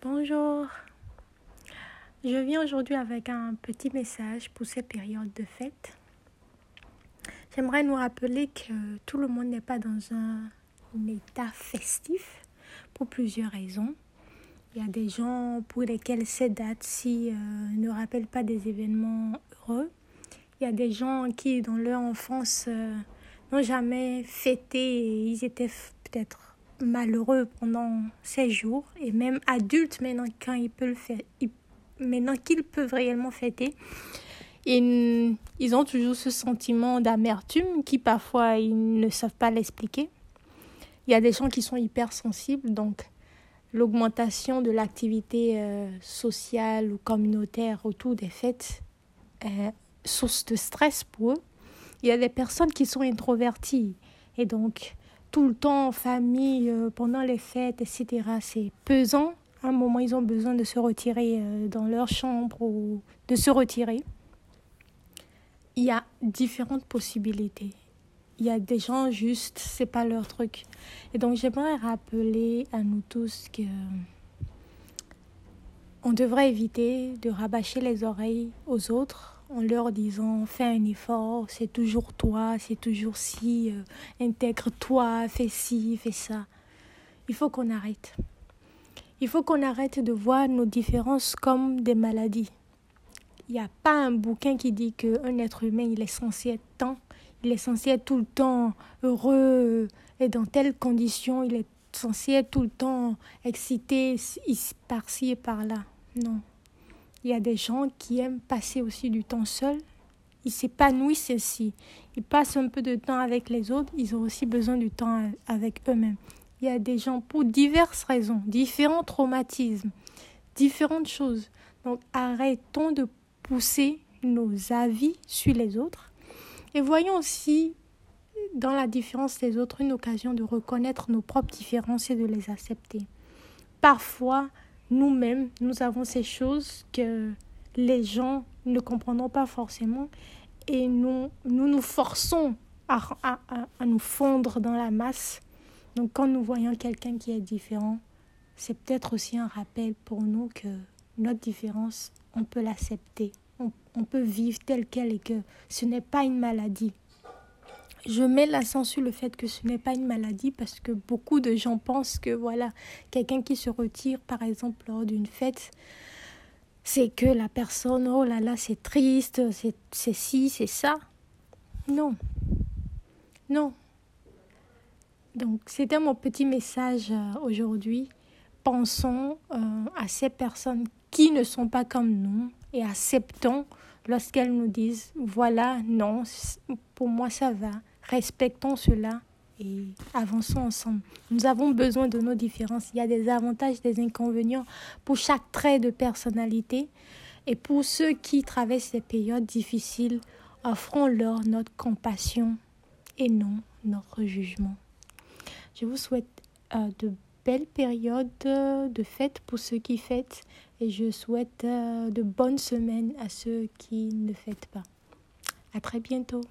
Bonjour. Je viens aujourd'hui avec un petit message pour ces périodes de fête. J'aimerais nous rappeler que tout le monde n'est pas dans un état festif pour plusieurs raisons. Il y a des gens pour lesquels ces dates-ci euh, ne rappellent pas des événements heureux. Il y a des gens qui, dans leur enfance, euh, n'ont jamais fêté et ils étaient peut-être malheureux pendant ces jours et même adultes maintenant quand le faire maintenant qu'ils peuvent réellement fêter ils, ils ont toujours ce sentiment d'amertume qui parfois ils ne savent pas l'expliquer. Il y a des gens qui sont hypersensibles donc l'augmentation de l'activité euh, sociale ou communautaire autour des fêtes est source de stress pour eux. Il y a des personnes qui sont introverties et donc tout le temps en famille, euh, pendant les fêtes, etc. C'est pesant. À un moment, ils ont besoin de se retirer euh, dans leur chambre ou de se retirer. Il y a différentes possibilités. Il y a des gens juste, c'est pas leur truc. Et donc, j'aimerais rappeler à nous tous que on devrait éviter de rabâcher les oreilles aux autres en leur disant fais un effort, c'est toujours toi, c'est toujours si, euh, intègre-toi, fais ci, fais ça. Il faut qu'on arrête. Il faut qu'on arrête de voir nos différences comme des maladies. Il n'y a pas un bouquin qui dit qu'un être humain, il est censé être tant, il est censé être tout le temps heureux et dans telles conditions, il est censé être tout le temps excité par-ci et par-là. Non, il y a des gens qui aiment passer aussi du temps seuls. Ils s'épanouissent aussi. Ils passent un peu de temps avec les autres. Ils ont aussi besoin du temps avec eux-mêmes. Il y a des gens pour diverses raisons, différents traumatismes, différentes choses. Donc arrêtons de pousser nos avis sur les autres et voyons aussi dans la différence des autres une occasion de reconnaître nos propres différences et de les accepter. Parfois, nous-mêmes, nous avons ces choses que les gens ne comprendront pas forcément et nous nous, nous forçons à, à, à, nous fondre dans la masse. Donc quand nous voyons quelqu'un qui est différent, c'est peut-être aussi un rappel pour nous que notre différence, on peut l'accepter, on, on peut vivre telle qu'elle et que ce n'est pas une maladie. Je mets l'accent sur le fait que ce n'est pas une maladie parce que beaucoup de gens pensent que voilà, quelqu'un qui se retire par exemple lors d'une fête, c'est que la personne, oh là là, c'est triste, c'est ci, c'est ça. Non. Non. Donc c'était mon petit message euh, aujourd'hui. Pensons euh, à ces personnes qui ne sont pas comme nous et acceptons lorsqu'elles nous disent voilà, non, pour moi ça va, respectons cela et avançons ensemble. Nous avons besoin de nos différences. Il y a des avantages, des inconvénients pour chaque trait de personnalité. Et pour ceux qui traversent ces périodes difficiles, offrons-leur notre compassion et non notre jugement. Je vous souhaite euh, de belles périodes de fête pour ceux qui fêtent et je souhaite euh, de bonnes semaines à ceux qui ne fêtent pas. À très bientôt.